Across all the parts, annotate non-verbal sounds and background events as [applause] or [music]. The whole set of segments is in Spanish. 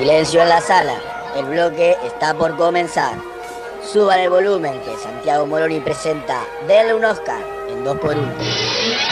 Silencio en la sala. El bloque está por comenzar. Suban el volumen que Santiago Moroni presenta Denle un Oscar en 2x1.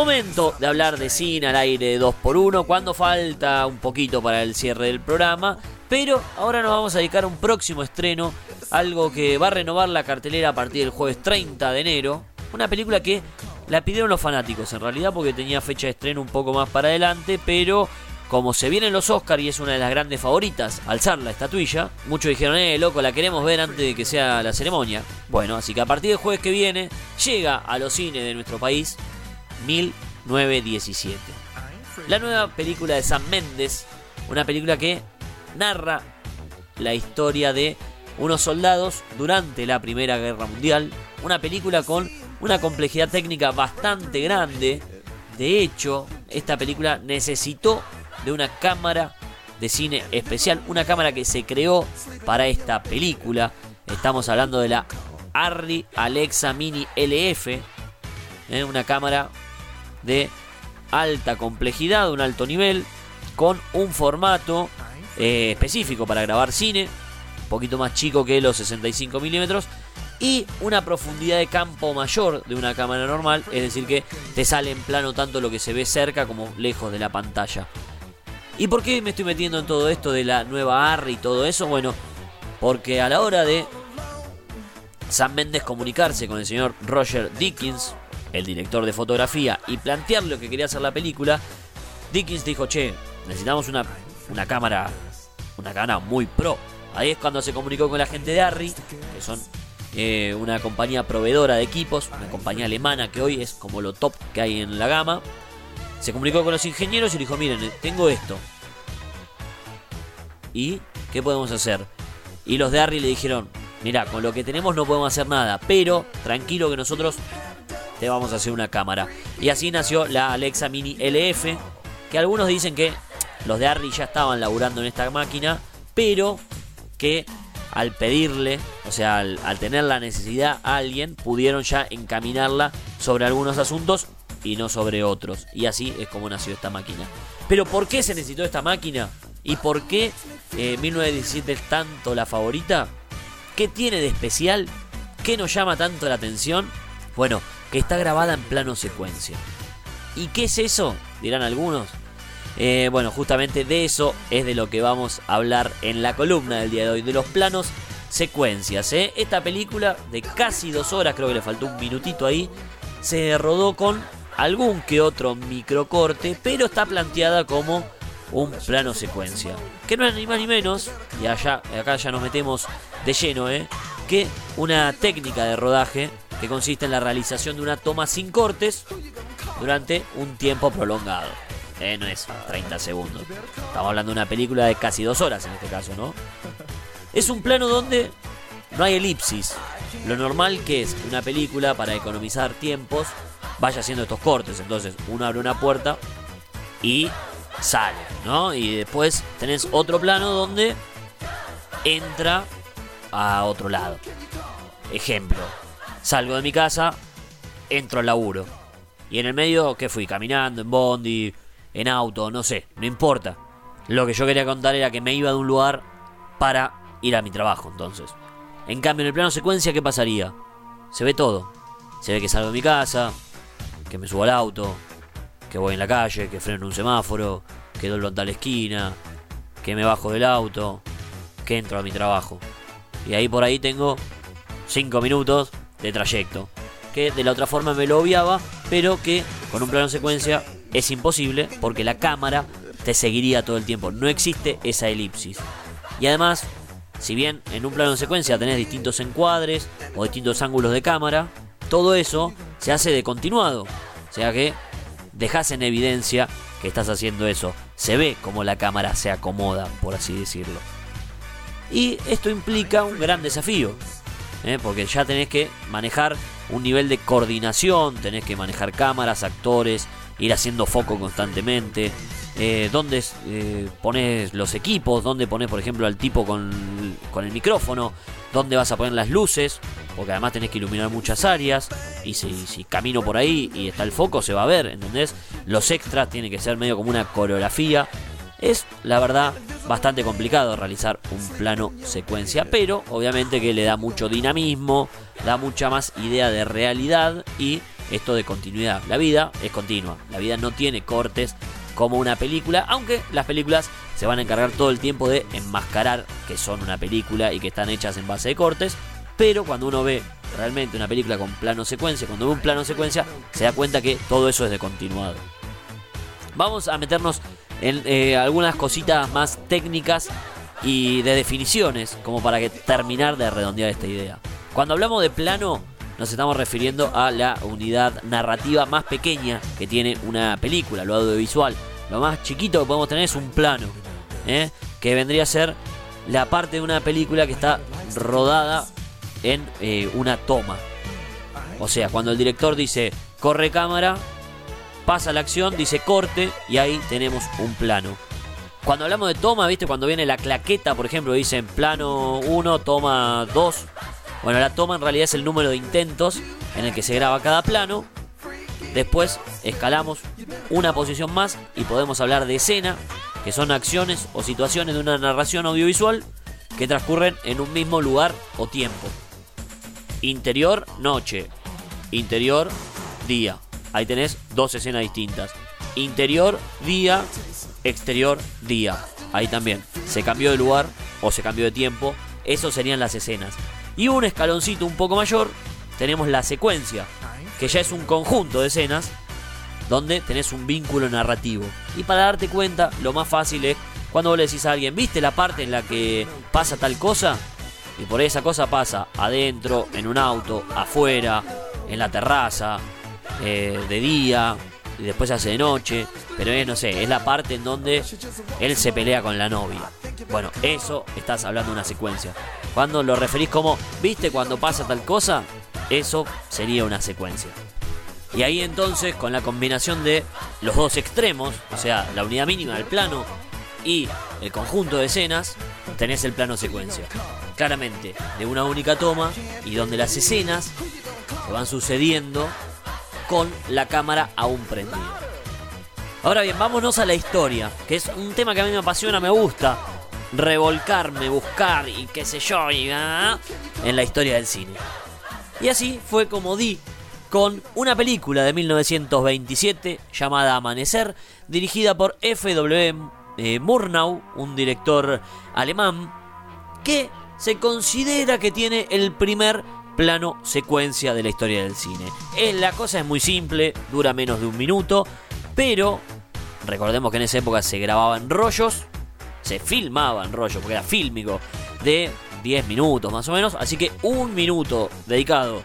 Momento de hablar de cine al aire de 2x1 cuando falta un poquito para el cierre del programa. Pero ahora nos vamos a dedicar a un próximo estreno, algo que va a renovar la cartelera a partir del jueves 30 de enero. Una película que la pidieron los fanáticos en realidad porque tenía fecha de estreno un poco más para adelante, pero como se vienen los Oscars y es una de las grandes favoritas, alzar la estatuilla, muchos dijeron, eh, loco, la queremos ver antes de que sea la ceremonia. Bueno, así que a partir del jueves que viene llega a los cines de nuestro país 1917. La nueva película de Sam Mendes, una película que narra la historia de unos soldados durante la Primera Guerra Mundial, una película con una complejidad técnica bastante grande. De hecho, esta película necesitó de una cámara de cine especial, una cámara que se creó para esta película. Estamos hablando de la Arri Alexa Mini LF, ¿eh? una cámara de alta complejidad, un alto nivel, con un formato eh, específico para grabar cine, un poquito más chico que los 65 milímetros, y una profundidad de campo mayor de una cámara normal, es decir, que te sale en plano tanto lo que se ve cerca como lejos de la pantalla. ¿Y por qué me estoy metiendo en todo esto de la nueva ARRI y todo eso? Bueno, porque a la hora de Sam Mendes comunicarse con el señor Roger Dickens, el director de fotografía, y plantear lo que quería hacer la película, Dickens dijo, che, necesitamos una, una cámara, una cámara muy pro. Ahí es cuando se comunicó con la gente de Arri, que son eh, una compañía proveedora de equipos, una compañía alemana que hoy es como lo top que hay en la gama. Se comunicó con los ingenieros y dijo, miren, tengo esto. ¿Y qué podemos hacer? Y los de Arri le dijeron, mira, con lo que tenemos no podemos hacer nada, pero tranquilo que nosotros te vamos a hacer una cámara. Y así nació la Alexa Mini LF, que algunos dicen que los de Arri ya estaban laburando en esta máquina, pero que al pedirle, o sea, al, tener la necesidad a alguien, pudieron ya encaminarla sobre algunos asuntos y no sobre otros. Y así es como nació esta máquina. Pero ¿por qué se necesitó esta máquina? ¿Y por qué eh, 1917 es tanto la favorita? ¿Qué tiene de especial? ¿Qué nos llama tanto la atención? Bueno, que está grabada en plano secuencia. ¿Y qué es eso? Dirán algunos. Eh, bueno, justamente de eso es de lo que vamos a hablar en la columna del día de hoy, de los planos secuencias. ¿eh? Esta película de casi dos horas, creo que le faltó un minutito ahí, se rodó con algún que otro microcorte, pero está planteada como un plano secuencia. Que no es ni más ni menos, y allá, acá ya nos metemos de lleno, ¿eh? que una técnica de rodaje que consiste en la realización de una toma sin cortes durante un tiempo prolongado. Eh, no es 30 segundos. Estamos hablando de una película de casi dos horas en este caso, ¿no? Es un plano donde no hay elipsis. Lo normal que es una película, para economizar tiempos, vaya haciendo estos cortes. Entonces, uno abre una puerta y sale, ¿no? Y después tenés otro plano donde entra a otro lado. Ejemplo, salgo de mi casa, entro al laburo. Y en el medio, ¿qué fui? Caminando, en bondi, en auto, no sé, no importa. Lo que yo quería contar era que me iba de un lugar para ir a mi trabajo, entonces. En cambio, en el plano secuencia, ¿qué pasaría? Se ve todo. Se ve que salgo de mi casa, que me subo al auto, que voy en la calle, que freno en un semáforo, que doy a la esquina, que me bajo del auto, que entro a mi trabajo. Y ahí por ahí tengo 5 minutos de trayecto. Que de la otra forma me lo obviaba, pero que con un plano secuencia es imposible porque la cámara te seguiría todo el tiempo. No existe esa elipsis. Y además, si bien en un plano secuencia tenés distintos encuadres o distintos ángulos de cámara, todo eso se hace de continuado. O sea que dejas en evidencia que estás haciendo eso. Se ve como la cámara se acomoda, por así decirlo. Y esto implica un gran desafío, ¿eh? porque ya tenés que manejar un nivel de coordinación, tenés que manejar cámaras, actores, ir haciendo foco constantemente, eh, dónde eh, pones los equipos, dónde pones, por ejemplo, al tipo con, con, el micrófono, dónde vas a poner las luces, porque además tenés que iluminar muchas áreas, y si, si, camino por ahí y está el foco, se va a ver, ¿entendés? Los extras tienen que ser medio como una coreografía. Es, la verdad, bastante complicado realizar un plano secuencia, pero obviamente que le da mucho dinamismo, da mucha más idea de realidad y esto de continuidad. La vida es continua, la vida no tiene cortes como una película, aunque las películas se van a encargar todo el tiempo de enmascarar que son una película y que están hechas en base de cortes, pero cuando uno ve realmente una película con plano secuencia, cuando ve un plano secuencia, se da cuenta que todo eso es de continuado. Vamos a meternos en eh, algunas cositas más técnicas y de definiciones, como para que terminar de redondear esta idea. Cuando hablamos de plano, nos estamos refiriendo a la unidad narrativa más pequeña que tiene una película, lo audiovisual. Lo más chiquito que podemos tener es un plano, ¿eh? que vendría a ser la parte de una película que está rodada en eh, una toma. O sea, cuando el director dice corre cámara, pasa la acción, dice corte y ahí tenemos un plano. Cuando hablamos de toma, ¿viste? Cuando viene la claqueta, por ejemplo, dicen plano 1, toma 2. Bueno, la toma en realidad es el número de intentos en el que se graba cada plano. Después escalamos una posición más y podemos hablar de escena, que son acciones o situaciones de una narración audiovisual que transcurren en un mismo lugar o tiempo. Interior, noche. Interior, día. Ahí tenés dos escenas distintas. Interior, día, exterior, día. Ahí también. Se cambió de lugar o se cambió de tiempo. Eso serían las escenas. Y un escaloncito un poco mayor, tenemos la secuencia, que ya es un conjunto de escenas donde tenés un vínculo narrativo. Y para darte cuenta, lo más fácil es cuando vos le decís a alguien, ¿viste la parte en la que pasa tal cosa? Y por esa cosa pasa adentro, en un auto, afuera, en la terraza, eh, de día y después hace de noche. Pero es, no sé, es la parte en donde él se pelea con la novia. Bueno, eso estás hablando de una secuencia. Cuando lo referís como, ¿viste cuando pasa tal cosa? Eso sería una secuencia. Y ahí entonces, con la combinación de los dos extremos, o sea, la unidad mínima del plano y el conjunto de escenas, tenés el plano secuencia. Claramente, de una única toma y donde las escenas se van sucediendo con la cámara aún prendida. Ahora bien, vámonos a la historia, que es un tema que a mí me apasiona, me gusta. Revolcarme, buscar y qué sé yo, y, ah, en la historia del cine. Y así fue como di con una película de 1927 llamada Amanecer, dirigida por F.W. Eh, Murnau, un director alemán, que se considera que tiene el primer plano secuencia de la historia del cine. Eh, la cosa es muy simple, dura menos de un minuto, pero recordemos que en esa época se grababan rollos, se filmaban rollos, porque era fílmico, de 10 minutos más o menos, así que un minuto dedicado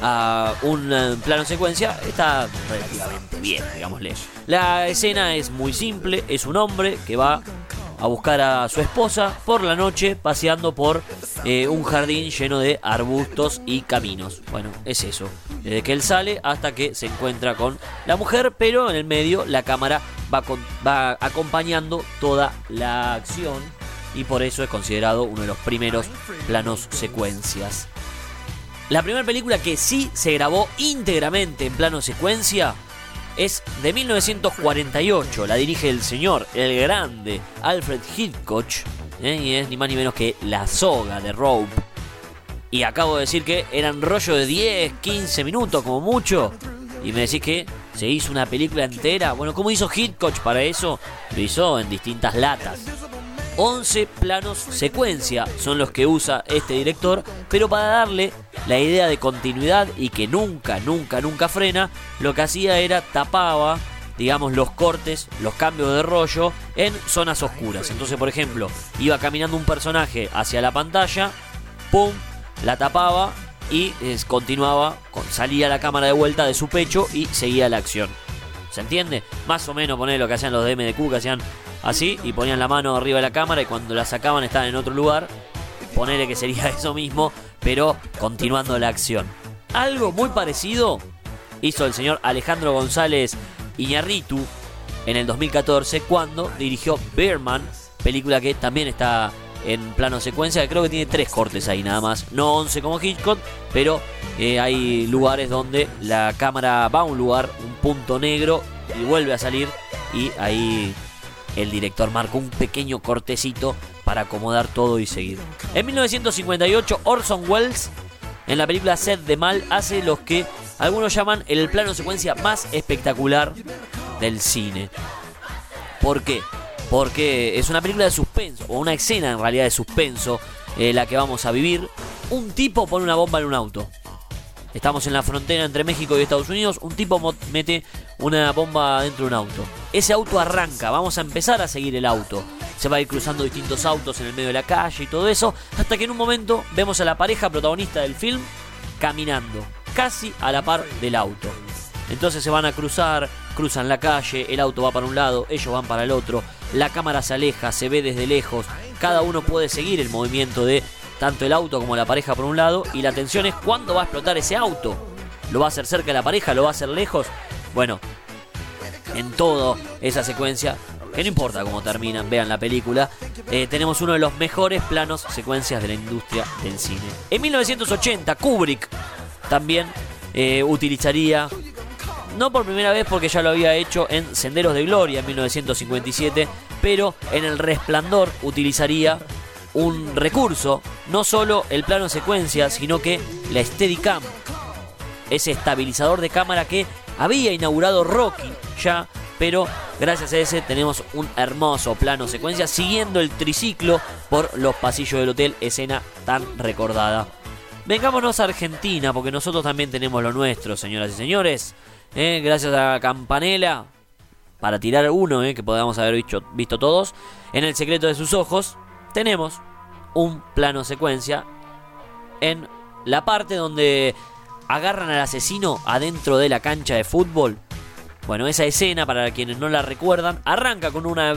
a un eh, plano secuencia está relativamente bien, digámosle. La escena es muy simple, es un hombre que va a buscar a su esposa por la noche paseando por eh, un jardín lleno de arbustos y caminos. Bueno, es eso. Desde que él sale hasta que se encuentra con la mujer, pero en el medio la cámara va, va acompañando toda la acción y por eso es considerado uno de los primeros planos secuencias. La primera película que sí se grabó íntegramente en plano secuencia es de 1948. La dirige el señor, el grande Alfred Hitchcock. ¿eh? Y es ni más ni menos que La Soga de Rope. Y acabo de decir que eran rollo de 10, 15 minutos como mucho. Y me decís que se hizo una película entera. Bueno, ¿cómo hizo Hitchcock para eso? Lo hizo en distintas latas. 11 planos secuencia son los que usa este director, pero para darle la idea de continuidad y que nunca, nunca, nunca frena, lo que hacía era tapaba, digamos, los cortes, los cambios de rollo en zonas oscuras. Entonces, por ejemplo, iba caminando un personaje hacia la pantalla, ¡pum! La tapaba y continuaba, salía la cámara de vuelta de su pecho y seguía la acción. ¿Se entiende? Más o menos poner lo que hacían los de MDQ, que hacían así y ponían la mano arriba de la cámara y cuando la sacaban estaban en otro lugar. Ponerle que sería [laughs] eso mismo, pero continuando la acción. Algo muy parecido hizo el señor Alejandro González Iñarritu en el 2014 cuando dirigió Bearman, película que también está en plano secuencia, creo que tiene tres cortes ahí nada más, no 11 como Hitchcock, pero eh, hay lugares donde la cámara va a un lugar, un punto negro y vuelve a salir y ahí el director marcó un pequeño cortecito para acomodar todo y seguir. En 1958 Orson Welles en la película Sed de Mal hace lo que algunos llaman el plano secuencia más espectacular del cine. ¿Por qué? Porque es una película de suspenso, o una escena en realidad de suspenso, eh, la que vamos a vivir. Un tipo pone una bomba en un auto. Estamos en la frontera entre México y Estados Unidos. Un tipo mete una bomba dentro de un auto. Ese auto arranca. Vamos a empezar a seguir el auto. Se va a ir cruzando distintos autos en el medio de la calle y todo eso. Hasta que en un momento vemos a la pareja protagonista del film caminando. Casi a la par del auto. Entonces se van a cruzar, cruzan la calle, el auto va para un lado, ellos van para el otro, la cámara se aleja, se ve desde lejos, cada uno puede seguir el movimiento de tanto el auto como la pareja por un lado, y la tensión es cuándo va a explotar ese auto. ¿Lo va a hacer cerca de la pareja? ¿Lo va a hacer lejos? Bueno, en toda esa secuencia, que no importa cómo terminan, vean la película, eh, tenemos uno de los mejores planos secuencias de la industria del cine. En 1980, Kubrick también eh, utilizaría no por primera vez porque ya lo había hecho en Senderos de Gloria en 1957, pero en El Resplandor utilizaría un recurso, no solo el plano secuencia, sino que la Steadicam, ese estabilizador de cámara que había inaugurado Rocky ya, pero gracias a ese tenemos un hermoso plano secuencia siguiendo el triciclo por los pasillos del hotel, escena tan recordada. Vengámonos a Argentina, porque nosotros también tenemos lo nuestro, señoras y señores. ¿eh? gracias a Campanella, para tirar uno ¿eh? que podamos haber visto, visto todos, en el secreto de sus ojos, tenemos un plano secuencia en la parte donde agarran al asesino adentro de la cancha de fútbol. Bueno, esa escena, para quienes no la recuerdan, arranca con una,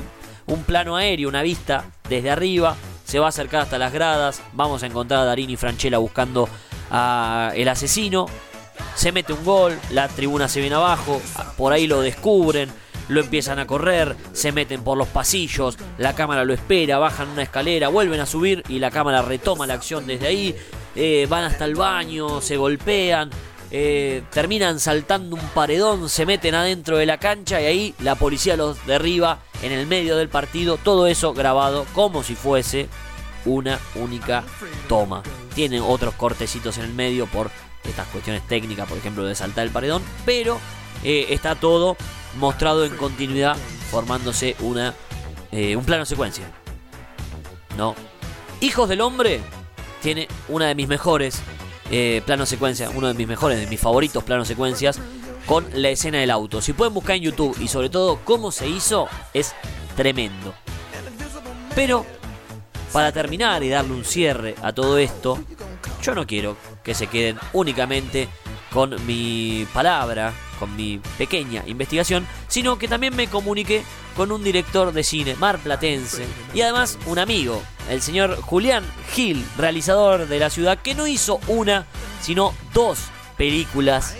un plano aéreo, una vista desde arriba, se va a acercar hasta las gradas, vamos a encontrar a Darín y Franchella buscando al asesino, se mete un gol, la tribuna se viene abajo, por ahí lo descubren, lo empiezan a correr, se meten por los pasillos, la cámara lo espera, bajan una escalera, vuelven a subir y la cámara retoma la acción desde ahí, eh, van hasta el baño, se golpean, eh, terminan saltando un paredón, se meten adentro de la cancha y ahí la policía los derriba en el medio del partido, todo eso grabado como si fuese una única toma. Tienen otros cortecitos en el medio por estas cuestiones técnicas, por ejemplo, de saltar el paredón, pero eh, está todo mostrado en continuidad, formándose una, eh, un plano secuencia. ¿No? Hijos del Hombre tiene una de mis mejores eh, planos secuencia, uno de mis mejores, de mis favoritos planos secuencias, con la escena del auto. Si pueden buscar en YouTube y sobre todo cómo se hizo, es tremendo. Pero, para terminar y darle un cierre a todo esto, yo no quiero que se queden únicamente con mi palabra, con mi pequeña investigación, sino que también me comuniqué con un director de cine marplatense y además un amigo, el señor Julián Gil, realizador de la ciudad, que no hizo una, sino dos películas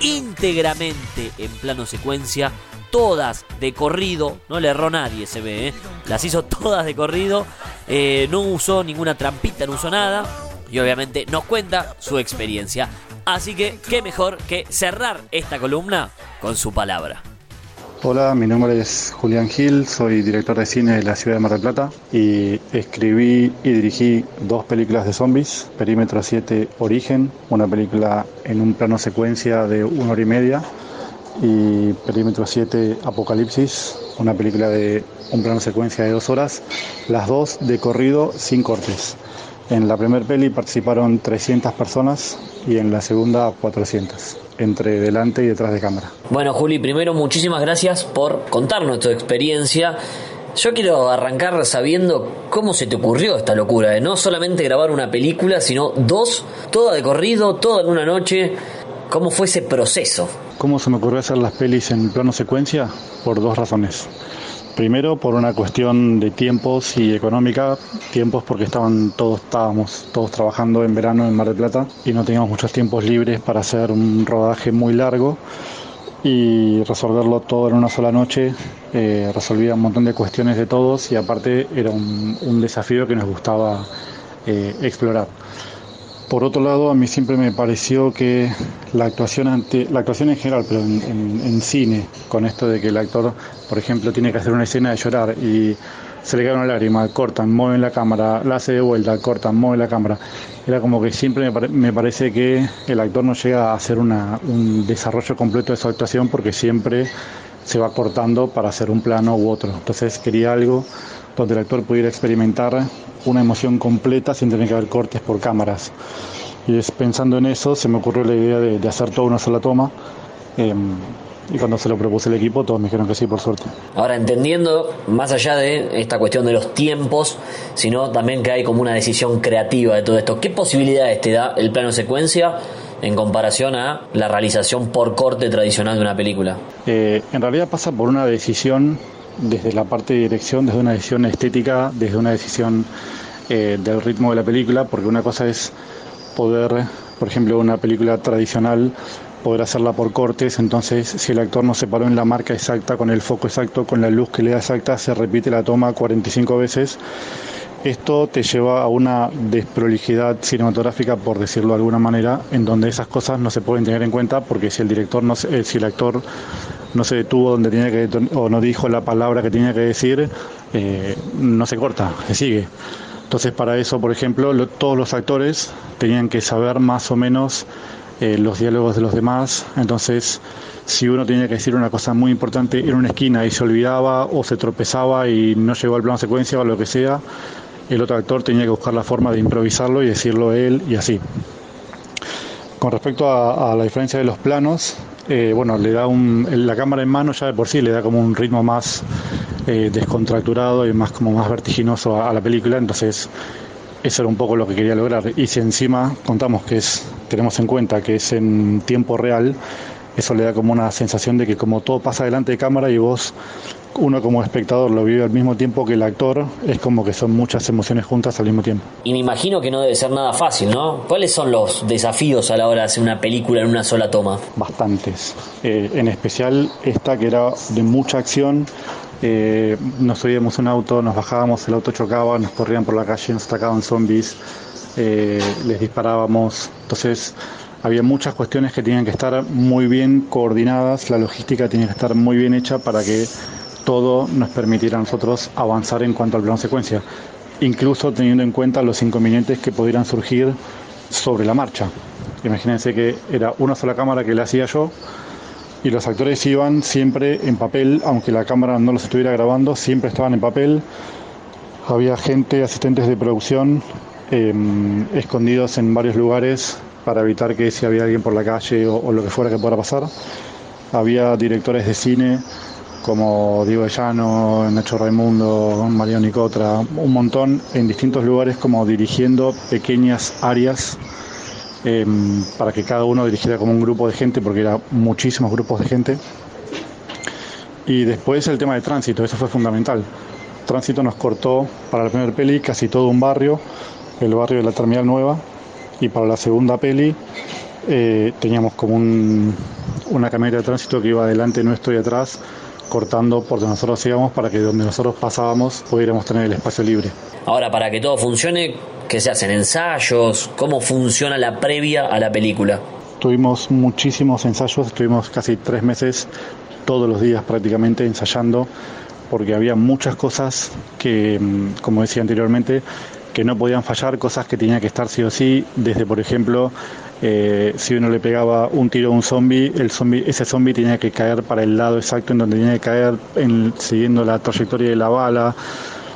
íntegramente en plano secuencia, todas de corrido, no le erró nadie, se ve, ¿eh? las hizo todas de corrido, eh, no usó ninguna trampita, no usó nada, y obviamente nos cuenta su experiencia. Así que, qué mejor que cerrar esta columna con su palabra. Hola, mi nombre es Julián Gil, soy director de cine de la ciudad de Mar del Plata y escribí y dirigí dos películas de zombies, Perímetro 7 Origen, una película en un plano secuencia de una hora y media, y Perímetro 7 Apocalipsis, una película de un plano secuencia de dos horas, las dos de corrido sin cortes. En la primera peli participaron 300 personas y en la segunda 400, entre delante y detrás de cámara. Bueno, Juli, primero muchísimas gracias por contarnos tu experiencia. Yo quiero arrancar sabiendo cómo se te ocurrió esta locura de no solamente grabar una película, sino dos, toda de corrido, toda en una noche. ¿Cómo fue ese proceso? cómo se me ocurrió hacer las pelis en plano secuencia por dos razones. Primero por una cuestión de tiempos y económica, tiempos porque estaban todos estábamos todos trabajando en verano en Mar del Plata y no teníamos muchos tiempos libres para hacer un rodaje muy largo y resolverlo todo en una sola noche eh, resolvía un montón de cuestiones de todos y aparte era un, desafío que nos gustaba eh, explorar. Por otro lado, a mí siempre me pareció que la actuación, ante, la actuación en general, pero en, cine, con esto de que el actor, por ejemplo, tiene que hacer una escena de llorar y se le cae una lágrima, cortan, mueven la cámara, la hace de vuelta, cortan, mueven la cámara. Era como que siempre me, parece que el actor no llega a hacer un desarrollo completo de su actuación porque siempre se va cortando para hacer un plano u otro. Entonces quería algo donde el actor pudiera experimentar una emoción completa sin tener que haber cortes por cámaras. Y es pensando en eso se me ocurrió la idea de, hacer toda una sola toma. Em, y cuando se lo propuse el equipo, todos me dijeron que sí, por suerte. Ahora, entendiendo, más allá de esta cuestión de los tiempos, sino también que hay como una decisión creativa de todo esto, ¿qué posibilidades te da el plano secuencia en comparación a la realización por corte tradicional de una película? Eh, en realidad pasa por una decisión desde la parte de dirección, desde una decisión estética, desde una decisión eh, del ritmo de la película, porque una cosa es poder, por ejemplo, una película tradicional, poder hacerla por cortes, entonces si el actor no se paró en la marca exacta, con el foco exacto, con la luz que le da exacta, se repite la toma 45 veces. Esto te lleva a una desprolijidad cinematográfica, por decirlo de alguna manera, en donde esas cosas no se pueden tener en cuenta porque si el director no eh, si el actor no se detuvo donde tenía que o no dijo la palabra que tenía que decir, eh, no se corta, se sigue. Entonces para eso, por ejemplo, todos los actores tenían que saber más o menos eh, los diálogos de los demás. Entonces, si uno tenía que decir una cosa muy importante en una esquina y se olvidaba o se tropezaba y no llegó al plano secuencia o lo que sea, el otro actor tenía que buscar la forma de improvisarlo y decirlo él y así. Con respecto a la diferencia de los planos, eh, bueno, le da un, la cámara en mano ya de por sí le da como un ritmo más eh, descontracturado y más como más vertiginoso a, la película, entonces eso era un poco lo que quería lograr. Y si encima contamos que es, tenemos en cuenta que es en tiempo real, eso le da como una sensación de que como todo pasa delante de cámara y vos uno como espectador lo vive al mismo tiempo que el actor, es como que son muchas emociones juntas al mismo tiempo. Y me imagino que no debe ser nada fácil, ¿no? ¿Cuáles son los desafíos a la hora de hacer una película en una sola toma? Bastantes. Eh, en especial esta que era de mucha acción. Eh, nos subíamos un auto, nos bajábamos, el auto chocaba, nos corrían por la calle, nos atacaban zombies, eh, les disparábamos. Entonces había muchas cuestiones que tenían que estar muy bien coordinadas, la logística tenía que estar muy bien hecha para que todo nos permitiera a nosotros avanzar en cuanto al plano secuencia, incluso teniendo en cuenta los inconvenientes que pudieran surgir sobre la marcha. Imagínense que era una sola cámara que le hacía yo y los actores iban siempre en papel, aunque la cámara no los estuviera grabando, siempre estaban en papel. Había gente, asistentes de producción, em, escondidos en varios lugares para evitar que si había alguien por la calle o, o lo que fuera que pueda pasar. Había directores de cine como Diego Llano, Nacho Raimundo, Mario Nicotra, un montón en distintos lugares como dirigiendo pequeñas áreas em, para que cada uno dirigiera como un grupo de gente, porque eran muchísimos grupos de gente. Y después el tema de tránsito, eso fue fundamental. Tránsito nos cortó para la primera peli casi todo un barrio, el barrio de la Terminal Nueva, y para la segunda peli eh, teníamos como una camioneta de tránsito que iba adelante nuestro y atrás cortando por donde nosotros íbamos para que donde nosotros pasábamos pudiéramos tener el espacio libre. Ahora, para que todo funcione, ¿qué se hacen? ¿Ensayos? ¿Cómo funciona la previa a la película? Tuvimos muchísimos ensayos, estuvimos casi tres meses todos los días prácticamente ensayando porque había muchas cosas que, mm, como decía anteriormente, que no podían fallar, cosas que tenían que estar sí o sí, desde por ejemplo eh, si uno le pegaba un tiro a un zombie, el ese zombie tenía que caer para el lado exacto en donde tenía que caer, siguiendo la trayectoria de la bala.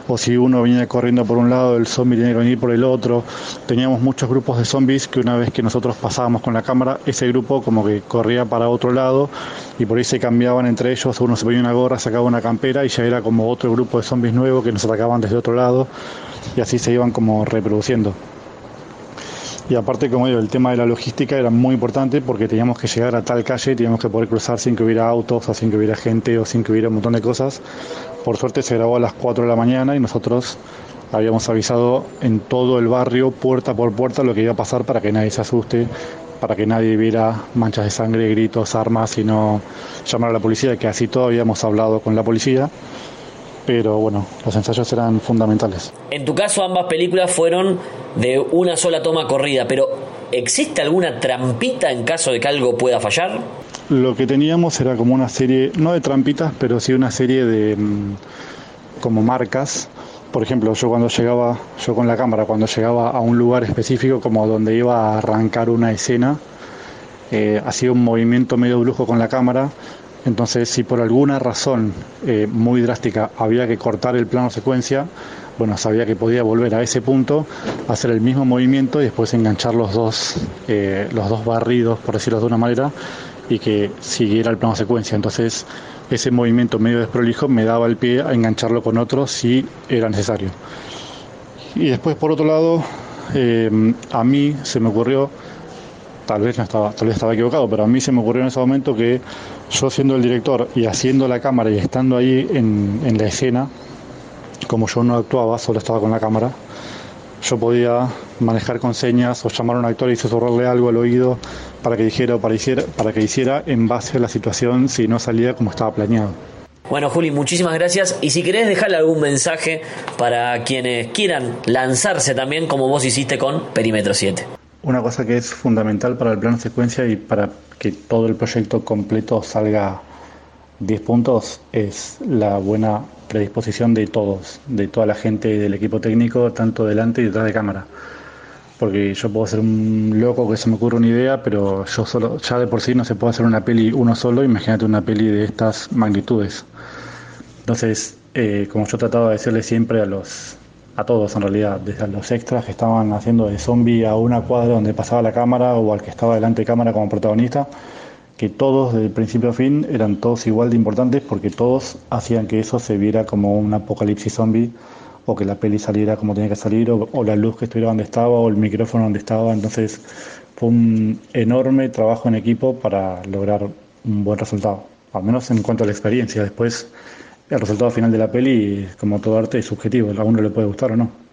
O si uno venía corriendo por un lado, el zombie tenía que venir por el otro. Teníamos muchos grupos de zombies que una vez que nosotros pasábamos con la cámara, ese grupo como que corría para otro lado y por ahí se cambiaban entre ellos. Uno se ponía una gorra, sacaba una campera y ya era como otro grupo de zombies nuevos que nos atacaban desde otro lado y así se iban como reproduciendo. Y aparte, como digo, el tema de la logística era muy importante porque teníamos que llegar a tal calle, teníamos que poder cruzar sin que hubiera autos o sin que hubiera gente o sin que hubiera un montón de cosas. Por suerte se grabó a las 4 de la mañana y nosotros habíamos avisado en todo el barrio, puerta por puerta, lo que iba a pasar para que nadie se asuste, para que nadie viera manchas de sangre, gritos, armas, sino llamar a la policía, que así todo habíamos hablado con la policía pero bueno, los ensayos eran fundamentales. En tu caso ambas películas fueron de una sola toma corrida, pero ¿existe alguna trampita en caso de que algo pueda fallar? Lo que teníamos era como una serie, no de trampitas, pero sí una serie de mm, como marcas. Por ejemplo, yo cuando llegaba, yo con la cámara, cuando llegaba a un lugar específico como donde iba a arrancar una escena, eh, hacía un movimiento medio brujo con la cámara entonces, si por alguna razón eh, muy drástica había que cortar el plano secuencia, bueno, sabía que podía volver a ese punto, hacer el mismo movimiento y después enganchar los dos, eh, los dos barridos, por decirlo de una manera, y que siguiera el plano secuencia. Entonces, ese movimiento medio desprolijo me daba el pie a engancharlo con otro si era necesario. Y después, por otro lado, eh, a mí se me ocurrió tal vez no estaba, tal vez estaba equivocado, pero a mí se me ocurrió en ese momento que yo siendo el director y haciendo la cámara y estando ahí en, en la escena, como yo no actuaba, solo estaba con la cámara, yo podía manejar con señas o llamar a un actor y susurrarle algo al oído para que dijera o para, hiciera, para que hiciera en base a la situación si no salía como estaba planeado. Bueno, Juli, muchísimas gracias. Y si querés dejarle algún mensaje para quienes quieran lanzarse también, como vos hiciste con Perímetro 7. Una cosa que es fundamental para el plano secuencia y para que todo el proyecto completo salga 10 puntos es la buena predisposición de todos, de toda la gente del equipo técnico, tanto delante y detrás de cámara. Porque yo puedo ser un loco que se me ocurre una idea, pero yo solo, ya de por sí no se puede hacer una peli uno solo, imagínate una peli de estas magnitudes. Entonces, eh, como yo trataba de decirle siempre a los a todos en realidad, desde los extras que estaban haciendo de zombie a una cuadra donde pasaba la cámara o al que estaba delante de cámara como protagonista, que todos desde el principio a fin eran todos igual de importantes porque todos hacían que eso se viera como un apocalipsis zombie o que la peli saliera como tenía que salir o, o la luz que estuviera donde estaba o el micrófono donde estaba. Entonces fue un enorme trabajo en equipo para lograr un buen resultado, al menos en cuanto a la experiencia. Después el resultado final de la peli, como todo arte, es subjetivo, a uno le puede gustar o no.